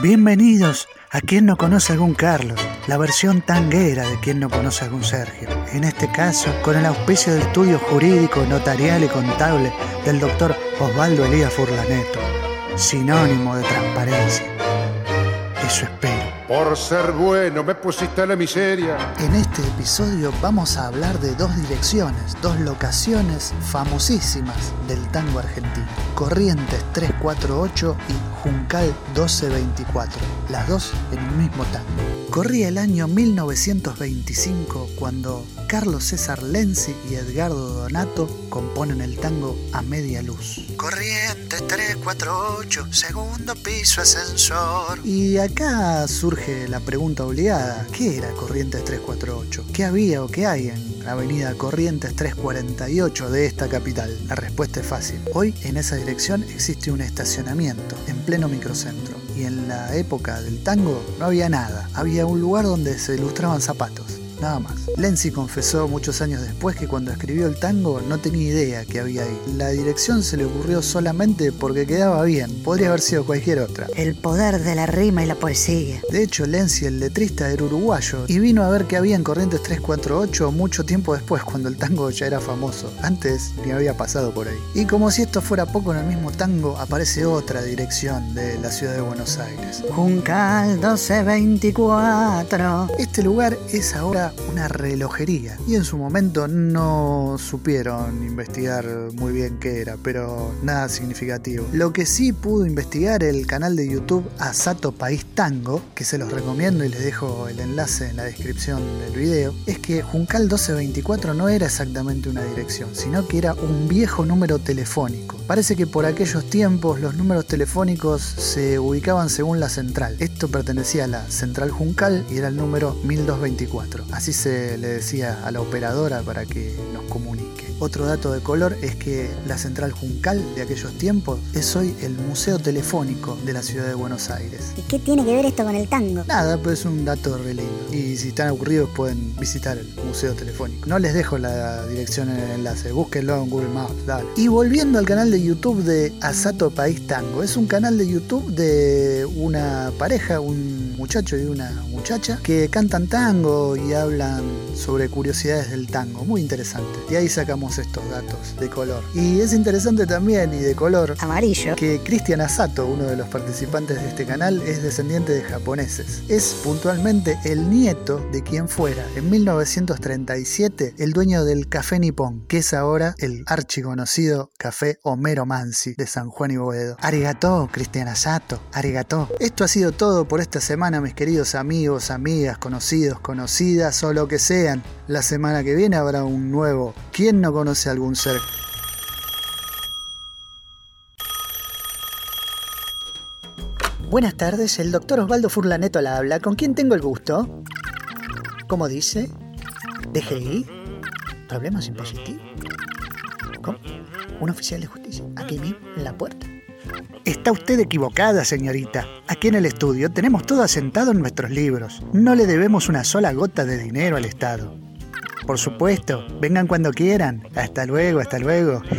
Bienvenidos a quien no conoce algún Carlos, la versión tanguera de quien no conoce algún Sergio. En este caso, con el auspicio del estudio jurídico, notarial y contable del doctor Osvaldo Elías Furlaneto, sinónimo de transparencia. Eso espero. Por ser bueno me pusiste en la miseria. En este episodio vamos a hablar de dos direcciones, dos locaciones famosísimas del tango argentino. Corrientes 348 y Juncal 1224, las dos en un mismo tango. Corría el año 1925 cuando Carlos César Lenzi y Edgardo Donato componen el tango A Media Luz. Corrientes 348, segundo piso ascensor. Y acá surge la pregunta obligada, ¿qué era Corrientes 348? ¿Qué había o qué hay en Avenida Corrientes 348 de esta capital? La respuesta es fácil. Hoy en esa dirección existe un estacionamiento en pleno microcentro. Y en la época del tango no había nada. Había un lugar donde se ilustraban zapatos nada más. Lenzi confesó muchos años después que cuando escribió el tango no tenía idea que había ahí. La dirección se le ocurrió solamente porque quedaba bien, podría haber sido cualquier otra. El poder de la rima y la poesía. De hecho, Lenzi, el letrista, era uruguayo y vino a ver que había en Corrientes 348 mucho tiempo después, cuando el tango ya era famoso. Antes ni había pasado por ahí. Y como si esto fuera poco en el mismo tango, aparece otra dirección de la ciudad de Buenos Aires. Juncal 1224. Este lugar es ahora una relojería y en su momento no supieron investigar muy bien qué era, pero nada significativo. Lo que sí pudo investigar el canal de YouTube Asato País Tango, que se los recomiendo y les dejo el enlace en la descripción del video, es que Juncal 1224 no era exactamente una dirección, sino que era un viejo número telefónico. Parece que por aquellos tiempos los números telefónicos se ubicaban según la central. Esto pertenecía a la central Juncal y era el número 1224. Así se le decía a la operadora para que nos comunique. Otro dato de color es que la central Juncal de aquellos tiempos es hoy el Museo Telefónico de la ciudad de Buenos Aires. ¿Y qué tiene que ver esto con el tango? Nada, pues es un dato re lindo. Y si están aburridos pueden visitar el Museo Telefónico. No les dejo la dirección en el enlace, búsquenlo en Google Maps, dale. Y volviendo al canal de YouTube de Asato País Tango, es un canal de YouTube de una pareja, un muchacho y una muchacha, que cantan tango y hablan sobre curiosidades del tango. Muy interesante. Y ahí sacamos estos datos de color. Y es interesante también y de color Amarillo. que Cristian Asato, uno de los participantes de este canal, es descendiente de japoneses. Es puntualmente el nieto de quien fuera en 1937 el dueño del Café Nippon, que es ahora el archiconocido Café Homero Mansi de San Juan y Boedo. Arigato, Cristian Asato, arigato. Esto ha sido todo por esta semana, mis queridos amigos, amigas, conocidos, conocidas o lo que sean. La semana que viene habrá un nuevo. ¿Quién no conoce algún ser? Buenas tardes, el doctor Osvaldo Furlaneto la habla. ¿Con quién tengo el gusto? ¿Cómo dice? ¿DGI? ¿Problemas impositivos? ¿Cómo? ¿Un oficial de justicia? ¿Aquí mismo? ¿En la puerta? Está usted equivocada, señorita. Aquí en el estudio tenemos todo asentado en nuestros libros. No le debemos una sola gota de dinero al Estado. Por supuesto, vengan cuando quieran. Hasta luego, hasta luego.